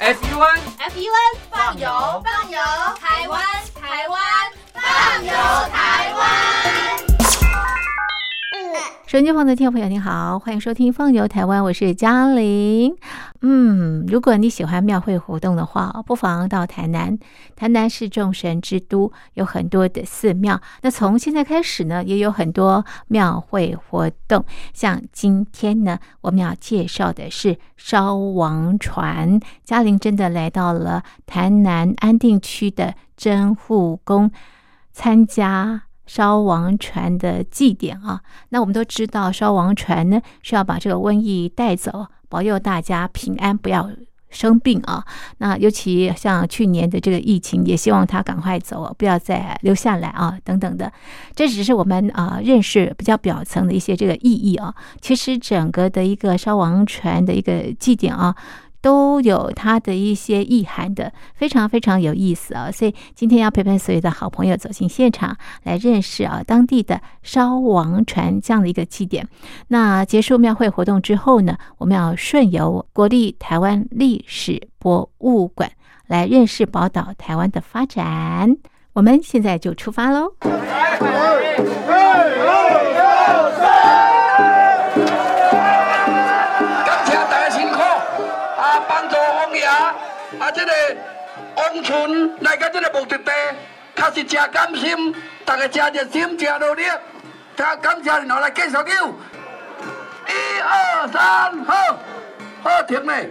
F U N F U N 放油放油，台湾台湾放油台手机旁的听众朋友，你好，欢迎收听《放游台湾》，我是嘉玲。嗯，如果你喜欢庙会活动的话，不妨到台南。台南是众神之都，有很多的寺庙。那从现在开始呢，也有很多庙会活动。像今天呢，我们要介绍的是烧王船。嘉玲真的来到了台南安定区的真护宫参加。烧王船的祭典啊，那我们都知道，烧王船呢是要把这个瘟疫带走，保佑大家平安，不要生病啊。那尤其像去年的这个疫情，也希望他赶快走，不要再留下来啊，等等的。这只是我们啊认识比较表层的一些这个意义啊。其实整个的一个烧王船的一个祭典啊。都有它的一些意涵的，非常非常有意思啊！所以今天要陪伴所有的好朋友走进现场，来认识啊当地的烧王船这样的一个祭典。那结束庙会活动之后呢，我们要顺游国立台湾历史博物馆，来认识宝岛台湾的发展。我们现在就出发喽！王村来到这个目的地，确实真甘心，大家真热心，真努力。他感谢你，来继续叫。一二三，好，好停嘞！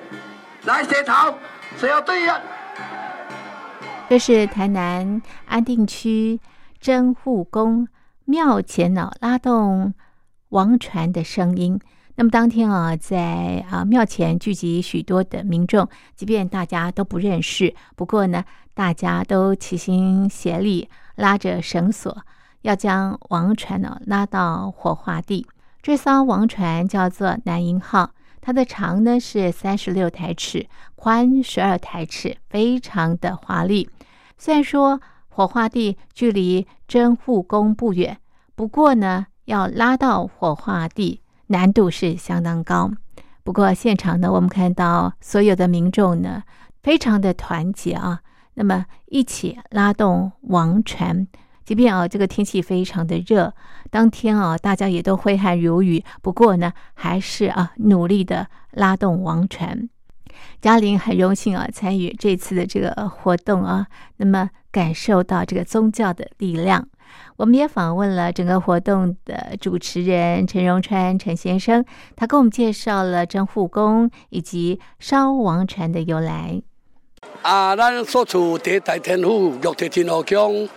来洗头，谁要对呀？这是台南安定区真护宫庙前呢拉动王船的声音。那么当天啊，在啊庙前聚集许多的民众，即便大家都不认识，不过呢，大家都齐心协力，拉着绳索，要将王船呢拉到火化地。这艘王船叫做南银号，它的长呢是三十六台尺，宽十二台尺，非常的华丽。虽然说火化地距离真护宫不远，不过呢，要拉到火化地。难度是相当高，不过现场呢，我们看到所有的民众呢，非常的团结啊，那么一起拉动王船，即便啊这个天气非常的热，当天啊大家也都挥汗如雨，不过呢，还是啊努力的拉动王船。嘉玲很荣幸啊参与这次的这个活动啊，那么感受到这个宗教的力量。我们也访问了整个活动的主持人陈荣川陈先生，他给我们介绍了真护宫以及烧王船的由来。啊，咱所处地大天府玉帝真和宫。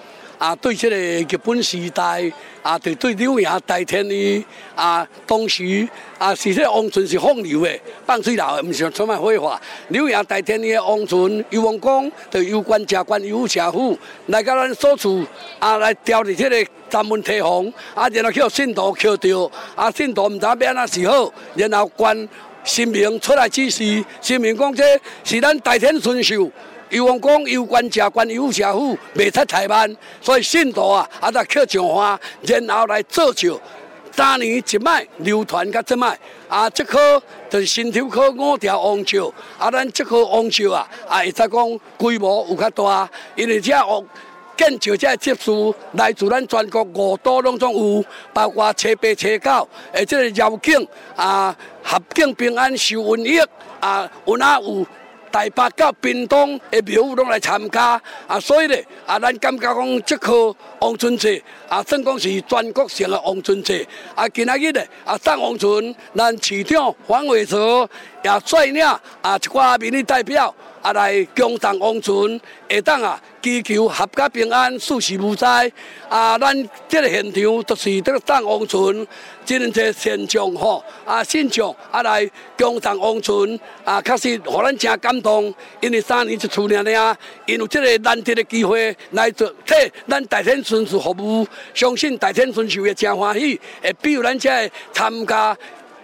啊，对这个日本时代，啊，对对柳营大天的啊，当时啊，是这王村是放流的，放水流的，唔是充满废话。柳营大天的王船，有王公，就有官加官，有社府来到咱所处，啊，来调的这个闸门提防，啊，然后叫信徒扣掉，啊，信徒唔知变哪时好，然后官新民出来指示，新民讲这是咱大天顺受。有王公有官加官有社府未出台湾，所以信徒啊，啊在刻上花，然后来造就。三年一卖流传到这卖，啊，这颗就是新头科五条王朝，啊，咱这颗王朝啊，啊，会使讲规模有较大，因为这王建造这技术来自咱全国五都拢总有，包括车八车九，而且绕境啊，合境平安受瘟疫啊，有哪有？台北甲屏东的庙宇拢来参加，啊，所以咧，啊，咱感觉讲这颗王春节，啊，算讲是全国性的王春节，啊，今仔日咧，啊，上王春，咱市长黄伟哲也率领啊一挂民意代表。啊，来共同王村，下当啊，祈求合家平安，事事无灾。啊，咱这个现场就是这个上王村，真侪现场吼，啊，现场啊来共同王村，啊，确实互咱真感动。因为三年一次呢呢，因为这个难得的机会来做替咱大天顺序服务，相信大天顺序会真欢喜，会比如咱这参加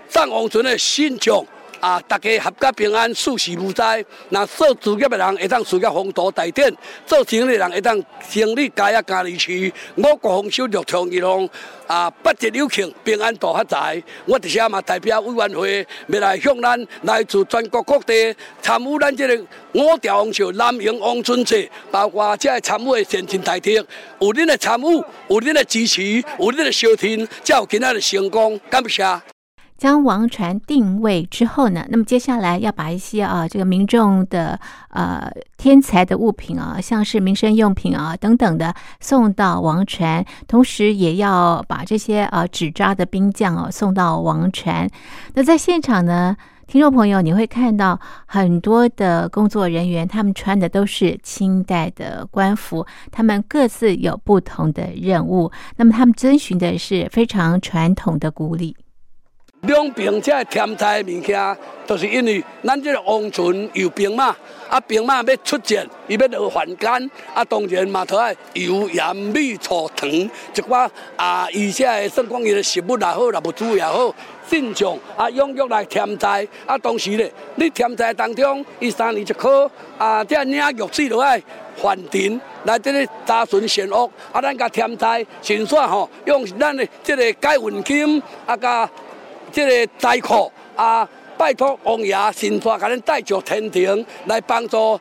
上王村的现场。啊，大家合家平安，事事无灾。那做事业的人会当事业风头大展，做生意的人。会当生意家业家里去。五国丰收，六通一龙，啊，八节有庆，平安大发财。我伫下嘛代表委员会，要来向咱来自全国各地参与咱这个五条王朝南营王春节，包括这参与的先进大体，有恁的参与，有恁的支持，有恁的收听，才有今仔的成功。感谢。将王船定位之后呢，那么接下来要把一些啊这个民众的呃天才的物品啊，像是民生用品啊等等的送到王船，同时也要把这些呃纸扎的兵将哦送到王船。那在现场呢，听众朋友你会看到很多的工作人员，他们穿的都是清代的官服，他们各自有不同的任务，那么他们遵循的是非常传统的古礼。两边这添菜物件，都是因为咱这个王村有兵马，啊兵马要出战，伊要落凡间，啊当然嘛，头爱油盐米醋糖一寡啊，而且算讲伊的食物也好，也物资也好，慎重啊踊跃来添菜，啊同时咧，你添菜当中，伊三年一考，啊这领玉水落来还田，来这里查询善恶，啊咱甲添菜，先算吼，用咱的这个解运金，啊甲。这个灾库啊，拜托王爷神佛，甲恁带上天庭来帮助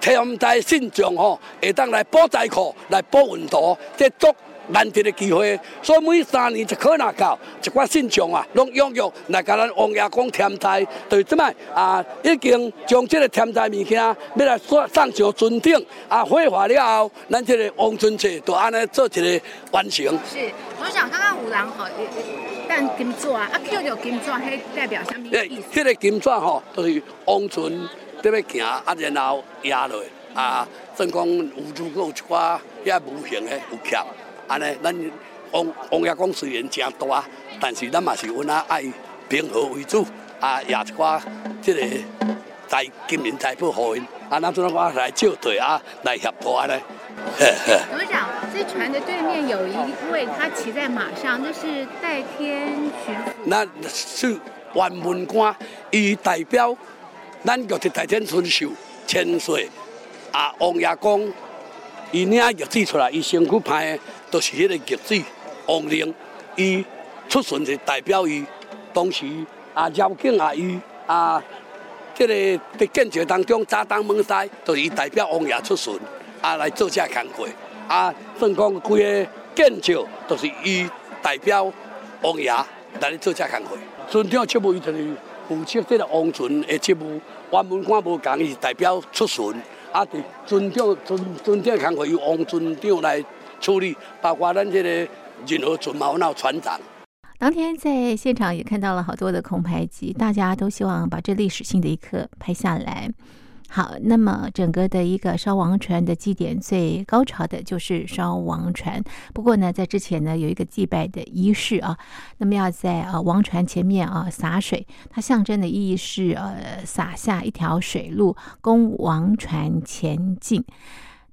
天灾信众吼，会当来保灾库，来保运道，这足难得的机会。所以每三年一可拿到一寡信众啊，拢踊跃来甲咱王爷公天台，对即摆啊，已经将即个天台物件要来送上上尊顶啊，火化了后，咱即个王春节就安尼做一个完成。是，我想刚刚有人吼。但金纸啊，啊捡着金纸，迄代表什么意思？迄个金纸吼，就是王船在要行，啊然后压落，啊，算讲有如果有一寡遐无形的有欠，安尼咱王王爷公虽然诚大，但是咱嘛是阮啊爱平和为主，啊，也一寡即个财金银财宝互因，啊，咱阵我来借队啊，来协助安尼。董事长？这船的对面有一位，他骑在马上，那是代天巡抚。那是万文官，伊代表咱就是代天巡守千岁啊。王爷公，伊领玉旨出来，伊身躯拍的都是迄个玉子。王陵，伊出巡是代表伊，当时啊，交警啊，伊啊，这个在建设当中扎东门西，都是伊代表王爷出巡。啊，来做这工作，啊，算讲规个建筑都是伊代表王爷来做这工作。村长职务伊就是负责这个王船的职务，王门官无共，伊是代表出巡。啊，伫村长村村长工作由王村长来处理，包括咱这个任何船锚那船长。当天在现场也看到了好多的空拍机，大家都希望把这历史性的一刻拍下来。好，那么整个的一个烧王船的祭典最高潮的就是烧王船。不过呢，在之前呢有一个祭拜的仪式啊，那么要在呃王船前面啊洒水，它象征的意义是呃洒下一条水路供王船前进。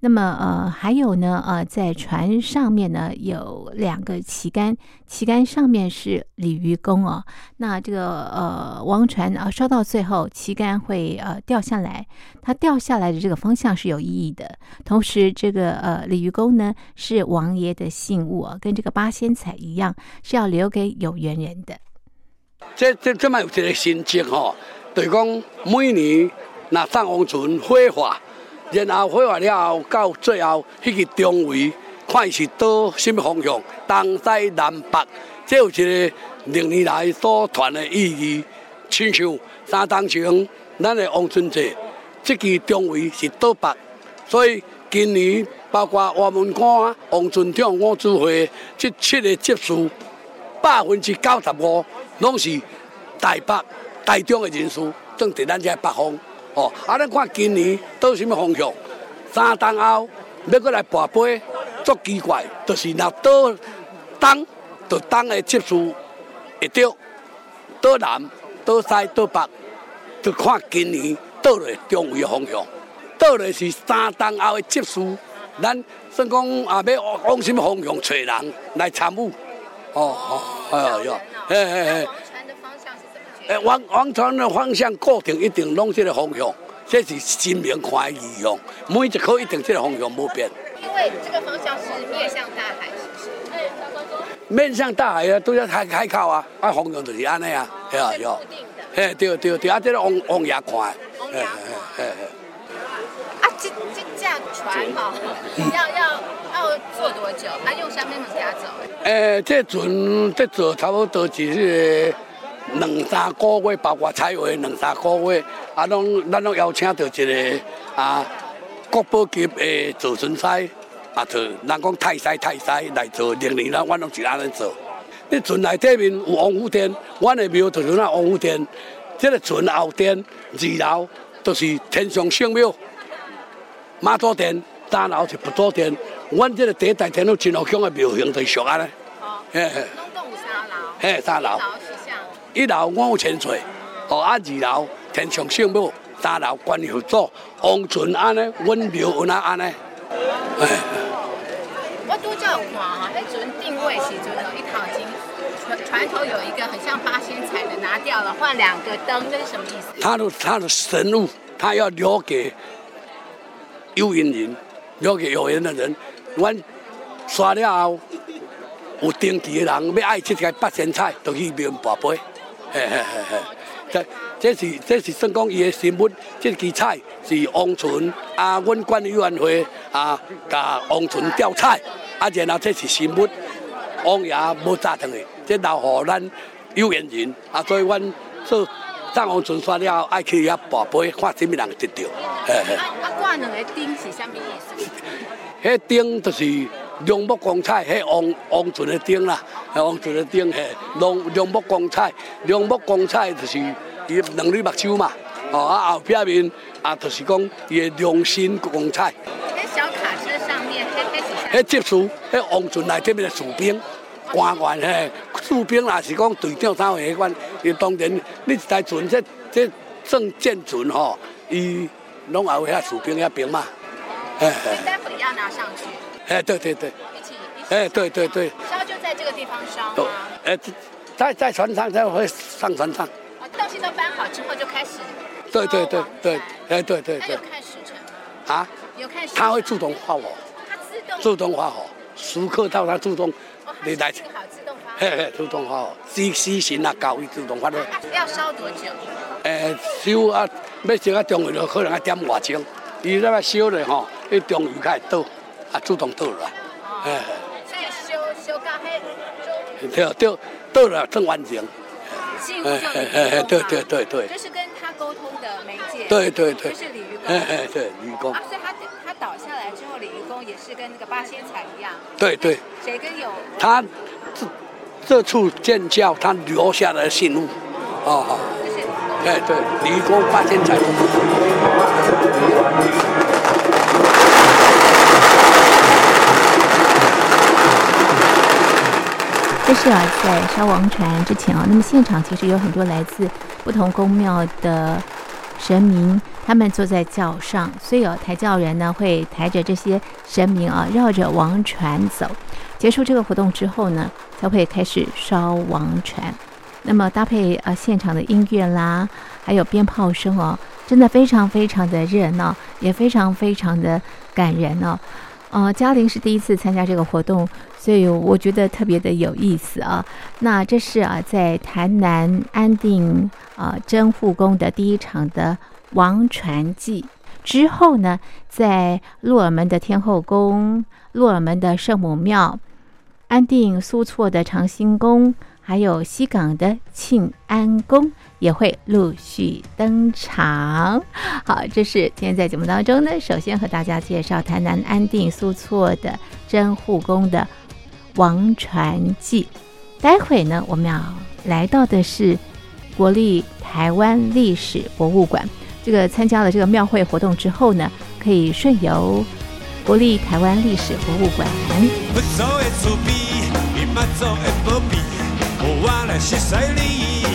那么，呃，还有呢，呃，在船上面呢有两个旗杆，旗杆上面是鲤鱼公哦。那这个呃，王船啊烧到最后，旗杆会呃掉下来，它掉下来的这个方向是有意义的。同时，这个呃鲤鱼公呢是王爷的信物啊，跟这个八仙彩一样，是要留给有缘人的。这这这么有一个心情哦，就是讲每年那上王船火化。然后火化了后，到最后迄个中位，看是倒什么方向，东西南北，这有一个历年来所传的意义。亲像三当前，咱的王春节，这个中位是倒北，所以今年包括我们官、王春长、我指挥这七个接数，百分之九十五拢是台北、台中的人数，正伫咱这北方。哦，啊！咱看今年倒什么方向？三冬后要过来跋杯，足奇怪，就是若倒东，就东的接数会着；倒南、倒西、倒北，就看今年倒来中位方向。倒来是三冬后的接数，咱算讲啊，要往什么方向找人来参与？哦哦，哎呀，哎哎哎。诶，王王船的方向固定，一定拢这个方向，这是新民看的意向，每一颗一定这个方向不变。因为这个方向是面向大海，是不是？面向大海啊，都要开开口啊，啊方向就是安尼啊，系啊，固。定的。嘿，对对对，啊，这个往往爷看的，王爷看啊，这这架船哈，要要要坐多久？它用什么物件走？诶，这船这坐差不多是两三个月，包括彩绘两三个月，啊，拢咱拢邀请到一个啊国宝级的造船师，啊，做人讲泰师泰师来做，零年啦，阮拢是安尼做。你村内底面有王府殿，阮的庙就是那王府殿，这个村后殿二楼就是天上圣庙。妈祖殿，三楼是佛祖殿。阮这个第一代天后真后乡的庙形就是属安尼。哦，嘿嘿东洞有三楼，嘿，三楼一，楼是像一楼五千岁，哦啊，二楼天上圣母，三楼关佛祖，王船安尼，阮庙有哪安尼。哎，我都叫有看哈，那船定位时阵有一套已经船船头有一个很像八仙彩的拿掉了，换两个灯，这是什么意思？他的他的神物，他要留给有缘人，留给有缘的人。阮刷了后，有登记的人要爱这个八仙菜，就去庙跋杯。嘿嘿嘿嘿，这这是这是算讲伊的神物，这支菜是王船啊，阮管理委员会啊，甲王船调菜，啊，然后这是神物，王爷无炸腾的，这留互咱有缘人啊，所以阮做。上王船刷了后，爱去遐跋杯，看什么人得到。嘿嘿，啊啊，挂两个钉是啥物意思？迄钉就是龙木光彩，迄王王船的顶啦，迄王船的顶，嘿，龙龙木光彩，龙木光彩就是伊两粒目睭嘛，哦啊后壁面啊就是讲伊的良心光彩，在小卡车上面，迄迄？迄接触迄王船内底面的士兵。官员嘿，士兵也是讲队长啥货迄款，伊当然你一台船这这正舰船吼，伊拢也有遐士兵遐兵嘛，嘿嘿待会要拿上去，嘿，对对对。一起一起。哎，对对对，烧就在这个地方烧都吗？哎，在在船上才会上船上，啊，东西都搬好之后就开始。对对对对，哎对对对那有，看时辰吗？啊，有看时辰。它会自动化火，他自动。自动化火，时刻到他自动，你来好自动发。嘿嘿，自动发火，时时辰啊到，伊自动发火。啊要烧多久？诶，烧啊，要烧啊中午就可能啊点外钟，伊那么烧咧吼，迄中午开始倒，啊主动倒了，哎，所以修修到黑就对倒倒了正完成，哎哎哎对对对对就是跟他沟通的媒介。对对对就，是鲤鱼公。哎哎对，愚公啊，，所以他他倒下来之后，鲤鱼公也是跟那个八仙彩一样。对对。谁跟有？他这这处建教，他留下的信物，哦哦，哎对，离宫八仙彩。这是啊，在烧王船之前啊，那么现场其实有很多来自不同宫庙的神明，他们坐在轿上，所以哦，抬轿人呢会抬着这些神明啊，绕着王船走。结束这个活动之后呢，才会开始烧王船。那么搭配呃现场的音乐啦，还有鞭炮声哦，真的非常非常的热闹，也非常非常的感人哦。呃，嘉玲是第一次参加这个活动，所以我觉得特别的有意思啊。那这是啊，在台南安定啊真护宫的第一场的王传记之后呢，在鹿耳门的天后宫、鹿耳门的圣母庙、安定苏措的长兴宫，还有西港的庆安宫也会陆续登场。好，这是今天在节目当中呢，首先和大家介绍台南安定苏措的真护宫的王传记。待会呢，我们要来到的是国立台湾历史博物馆。这个参加了这个庙会活动之后呢，可以顺游国立台湾历史博物馆。佛祖的慈悲，伊妈祖的保庇，有我来熟悉你，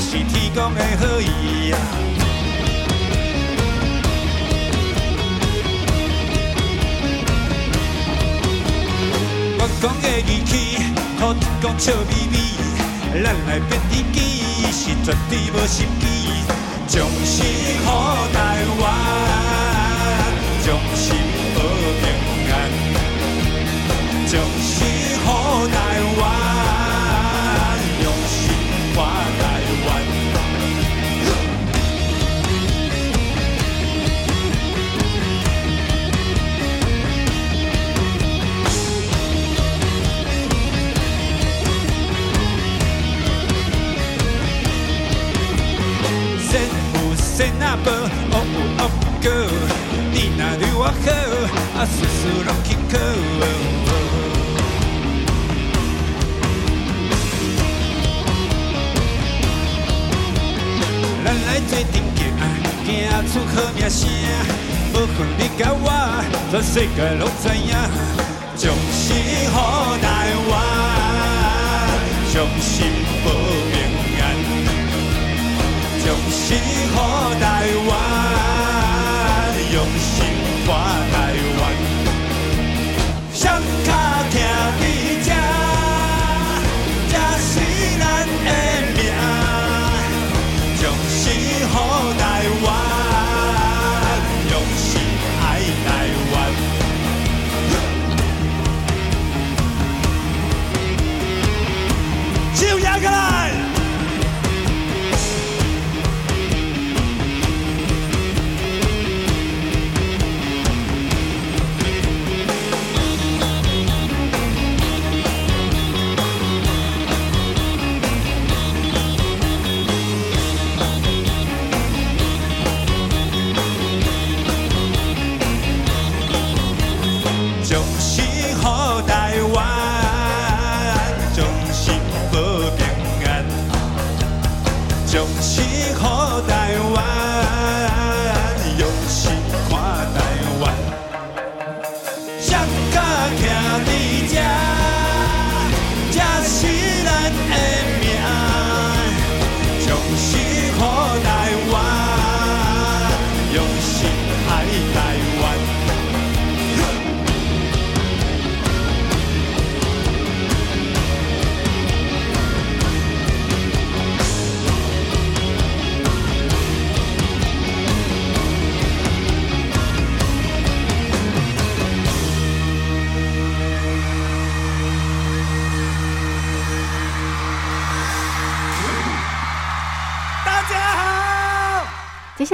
是天公的好意啊！我讲的语气，土地公笑眯眯，咱来变知己，是绝对无心机，将心好台湾，将心仙仔无，恶有恶果。你若对我好，啊事事拢轻巧。咱来做阵行，行出好名声。无分你甲我，全世界拢知影。将心好台湾，将心保。用心予台湾，用心看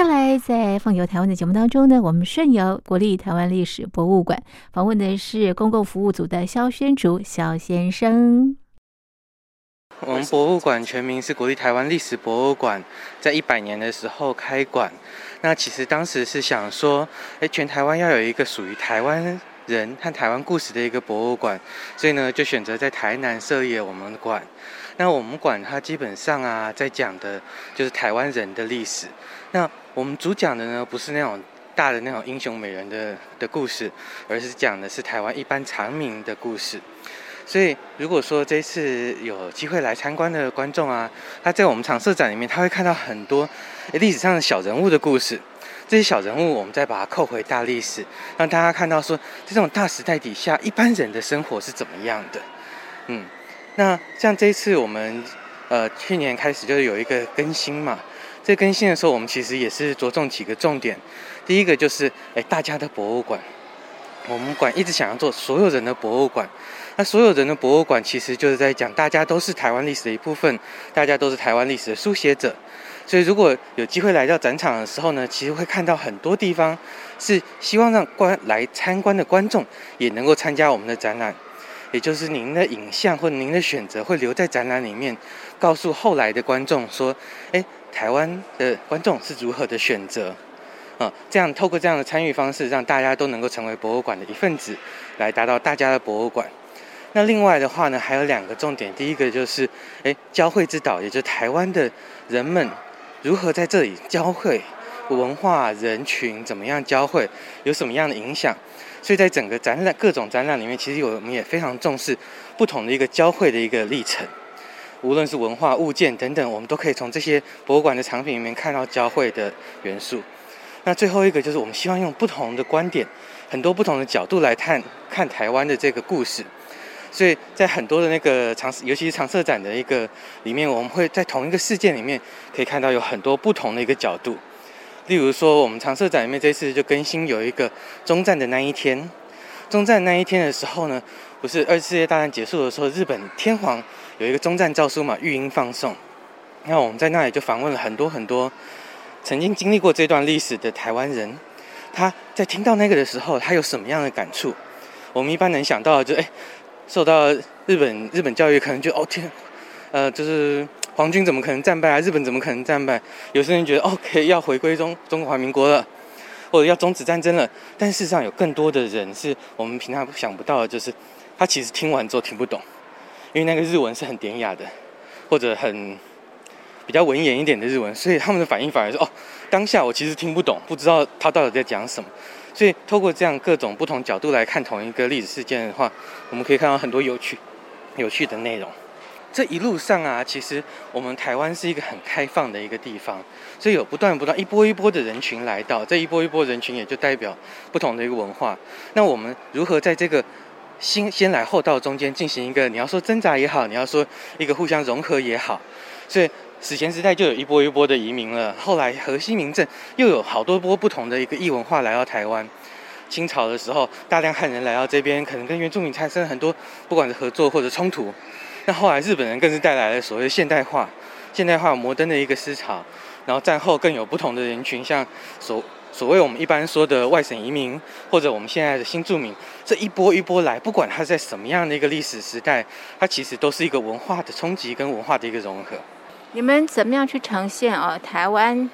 下来在放游台湾的节目当中呢，我们顺游国立台湾历史博物馆，访问的是公共服务组的肖宣竹肖先生。我们博物馆全名是国立台湾历史博物馆，在一百年的时候开馆。那其实当时是想说，哎，全台湾要有一个属于台湾人和台湾故事的一个博物馆，所以呢，就选择在台南设立了我们馆。那我们馆它基本上啊，在讲的就是台湾人的历史。那我们主讲的呢，不是那种大的那种英雄美人的的故事，而是讲的是台湾一般常民的故事。所以，如果说这次有机会来参观的观众啊，他在我们常设展里面，他会看到很多历史上的小人物的故事。这些小人物，我们再把它扣回大历史，让大家看到说，在这种大时代底下，一般人的生活是怎么样的。嗯，那像这一次我们呃去年开始就是有一个更新嘛，这更新的时候，我们其实也是着重几个重点。第一个就是哎大家的博物馆，我们馆一直想要做所有人的博物馆。那所有人的博物馆其实就是在讲，大家都是台湾历史的一部分，大家都是台湾历史的书写者。所以如果有机会来到展场的时候呢，其实会看到很多地方是希望让观来参观的观众也能够参加我们的展览，也就是您的影像或您的选择会留在展览里面，告诉后来的观众说，诶，台湾的观众是如何的选择。啊，这样透过这样的参与方式，让大家都能够成为博物馆的一份子，来达到大家的博物馆。那另外的话呢，还有两个重点，第一个就是，诶，交汇之岛，也就台湾的人们如何在这里交汇，文化人群怎么样交汇，有什么样的影响。所以在整个展览各种展览里面，其实我们也非常重视不同的一个交汇的一个历程，无论是文化物件等等，我们都可以从这些博物馆的藏品里面看到交汇的元素。那最后一个就是我们希望用不同的观点，很多不同的角度来看看台湾的这个故事。所以在很多的那个长，尤其是长色展的一个里面，我们会在同一个事件里面可以看到有很多不同的一个角度。例如说，我们长色展里面这次就更新有一个中战的那一天。中战那一天的时候呢，不是二次世界大战结束的时候，日本天皇有一个中战诏书嘛，御音放送。那我们在那里就访问了很多很多曾经经历过这段历史的台湾人，他在听到那个的时候，他有什么样的感触？我们一般能想到就哎，受到日本日本教育，可能就哦天，呃，就是。皇军怎么可能战败啊？日本怎么可能战败？有些人觉得，OK，要回归中中华民国了，或者要终止战争了。但事实上，有更多的人是我们平常想不到的，就是他其实听完之后听不懂，因为那个日文是很典雅的，或者很比较文言一点的日文，所以他们的反应反而是哦，当下我其实听不懂，不知道他到底在讲什么。所以，透过这样各种不同角度来看同一个历史事件的话，我们可以看到很多有趣、有趣的内容。这一路上啊，其实我们台湾是一个很开放的一个地方，所以有不断不断一波一波的人群来到，这一波一波人群也就代表不同的一个文化。那我们如何在这个先先来后到中间进行一个，你要说挣扎也好，你要说一个互相融合也好，所以史前时代就有一波一波的移民了，后来河西民政又有好多波不同的一个异文化来到台湾。清朝的时候，大量汉人来到这边，可能跟原住民产生很多不管是合作或者冲突。那后来日本人更是带来了所谓现代化、现代化摩登的一个思潮，然后战后更有不同的人群，像所所谓我们一般说的外省移民，或者我们现在的新住民，这一波一波来，不管它在什么样的一个历史时代，它其实都是一个文化的冲击跟文化的一个融合。你们怎么样去呈现啊？台湾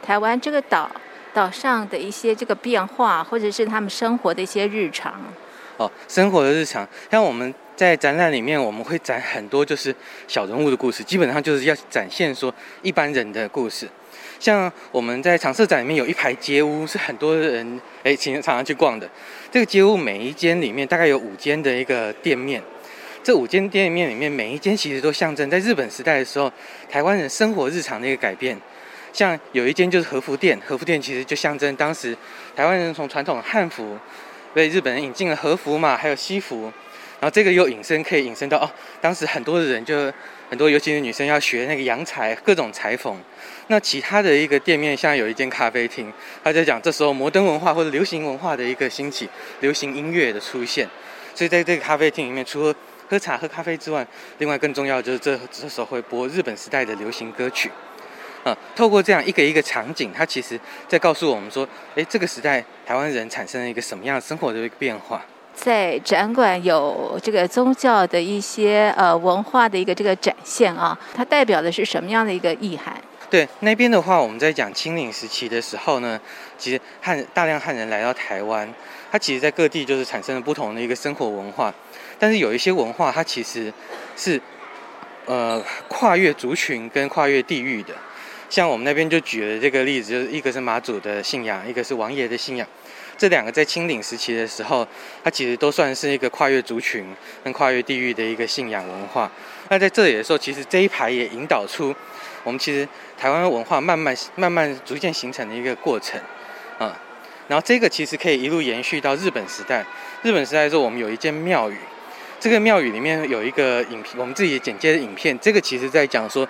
台湾这个岛岛上的一些这个变化，或者是他们生活的一些日常？哦，生活的日常，像我们。在展览里面，我们会展很多就是小人物的故事，基本上就是要展现说一般人的故事。像我们在常设展里面有一排街屋，是很多人哎经常常去逛的。这个街屋每一间里面大概有五间的一个店面，这五间店面里面每一间其实都象征在日本时代的时候台湾人生活日常的一个改变。像有一间就是和服店，和服店其实就象征当时台湾人从传统汉服被日本人引进了和服嘛，还有西服。然后这个又引申，可以引申到哦，当时很多的人就很多，尤其是女生要学那个洋裁，各种裁缝。那其他的一个店面，像有一间咖啡厅，他在讲这时候摩登文化或者流行文化的一个兴起，流行音乐的出现。所以在这个咖啡厅里面，除了喝茶喝咖啡之外，另外更重要就是这这时候会播日本时代的流行歌曲。啊，透过这样一个一个场景，它其实在告诉我们说，哎，这个时代台湾人产生了一个什么样的生活的一个变化。在展馆有这个宗教的一些呃文化的一个这个展现啊，它代表的是什么样的一个意涵？对那边的话，我们在讲清领时期的时候呢，其实汉大量汉人来到台湾，它其实在各地就是产生了不同的一个生活文化，但是有一些文化它其实是呃跨越族群跟跨越地域的，像我们那边就举了这个例子，就是一个是马祖的信仰，一个是王爷的信仰。这两个在清领时期的时候，它其实都算是一个跨越族群跟跨越地域的一个信仰文化。那在这里的时候，其实这一排也引导出我们其实台湾文化慢慢慢慢逐渐形成的一个过程啊。然后这个其实可以一路延续到日本时代。日本时代的时候，我们有一间庙宇，这个庙宇里面有一个影片，我们自己剪接的影片。这个其实在讲说，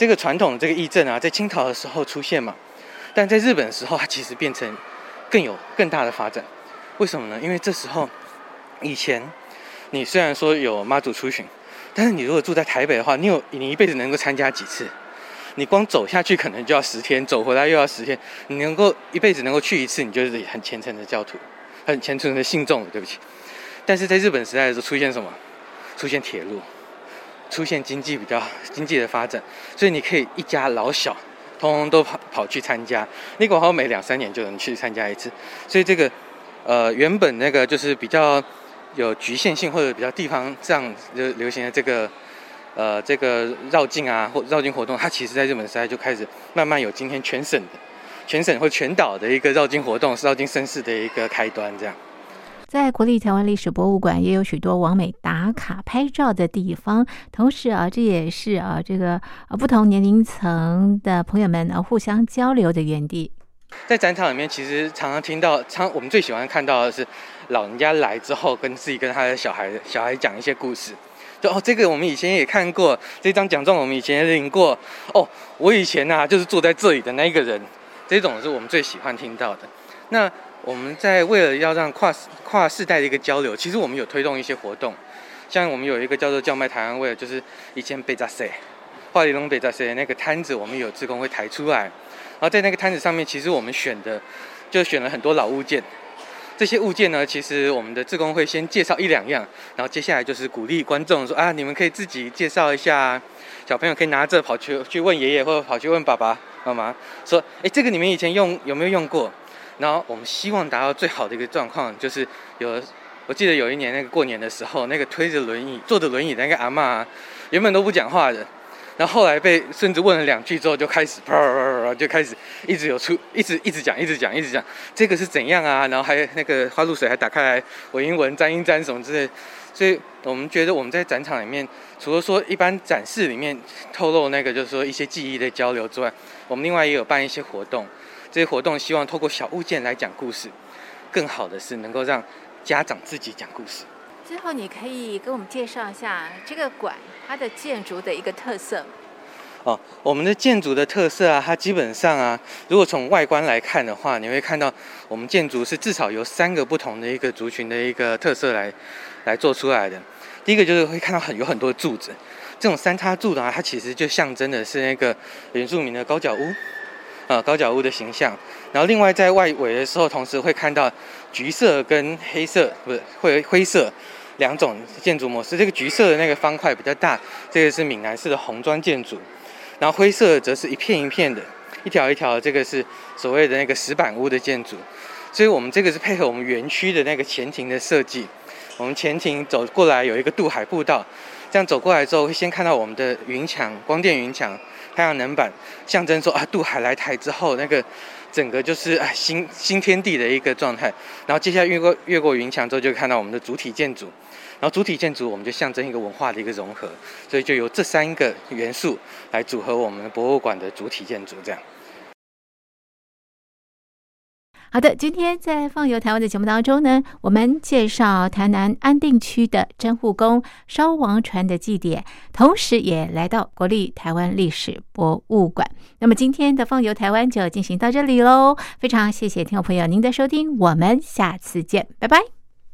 这个传统的这个义正啊，在清朝的时候出现嘛，但在日本的时候，它其实变成。更有更大的发展，为什么呢？因为这时候，以前你虽然说有妈祖出巡，但是你如果住在台北的话，你有你一辈子能够参加几次？你光走下去可能就要十天，走回来又要十天。你能够一辈子能够去一次，你就是很虔诚的教徒，很虔诚的信众。对不起，但是在日本时代的时候出现什么？出现铁路，出现经济比较经济的发展，所以你可以一家老小。通通都跑跑去参加，你广好每两三年就能去参加一次，所以这个呃原本那个就是比较有局限性或者比较地方上就流流行的这个呃这个绕境啊或绕境活动，它其实在日本时代就开始慢慢有今天全省的全省或全岛的一个绕境活动，是绕境盛世的一个开端，这样。在国立台湾历史博物馆也有许多完美打卡拍照的地方，同时啊，这也是啊这个呃不同年龄层的朋友们啊互相交流的园地。在展场里面，其实常常听到，常我们最喜欢看到的是老人家来之后，跟自己跟他的小孩小孩讲一些故事。就哦，这个我们以前也看过，这张奖状我们以前也领过。哦，我以前呐就是坐在这里的那个人，这种是我们最喜欢听到的。那我们在为了要让跨跨世代的一个交流，其实我们有推动一些活动，像我们有一个叫做叫卖台湾味，就是以前北扎塞、华里龙北扎塞那个摊子，我们有职工会抬出来，然后在那个摊子上面，其实我们选的就选了很多老物件。这些物件呢，其实我们的志工会先介绍一两样，然后接下来就是鼓励观众说啊，你们可以自己介绍一下，小朋友可以拿着跑去去问爷爷或者跑去问爸爸妈妈，说，哎，这个你们以前用有没有用过？然后我们希望达到最好的一个状况，就是有，我记得有一年那个过年的时候，那个推着轮椅坐着轮椅的那个阿妈，原本都不讲话的。然后后来被孙子问了两句之后，就开始啪啪啪啪，就开始一直有出，一直一直讲，一直讲，一直讲，这个是怎样啊？然后还有那个花露水还打开来，闻一闻，沾一沾什么之类。所以我们觉得我们在展场里面，除了说一般展示里面透露那个就是说一些记忆的交流之外，我们另外也有办一些活动。这些活动希望透过小物件来讲故事，更好的是能够让家长自己讲故事。最后，你可以给我们介绍一下这个馆它的建筑的一个特色。哦，我们的建筑的特色啊，它基本上啊，如果从外观来看的话，你会看到我们建筑是至少由三个不同的一个族群的一个特色来来做出来的。第一个就是会看到很有很多柱子，这种三叉柱的话，它其实就象征的是那个原住民的高脚屋，啊，高脚屋的形象。然后另外在外围的时候，同时会看到橘色跟黑色，不是会灰色。两种建筑模式，这个橘色的那个方块比较大，这个是闽南式的红砖建筑，然后灰色则是一片一片的，一条一条，这个是所谓的那个石板屋的建筑。所以我们这个是配合我们园区的那个前庭的设计，我们前庭走过来有一个渡海步道，这样走过来之后会先看到我们的云墙、光电云墙、太阳能板，象征说啊渡海来台之后那个。整个就是啊新新天地的一个状态，然后接下来越过越过云墙之后，就看到我们的主体建筑，然后主体建筑我们就象征一个文化的一个融合，所以就由这三个元素来组合我们博物馆的主体建筑这样。好的，今天在放游台湾的节目当中呢，我们介绍台南安定区的真护宫烧王船的祭典，同时也来到国立台湾历史博物馆。那么今天的放游台湾就进行到这里喽，非常谢谢听众朋友您的收听，我们下次见，拜拜。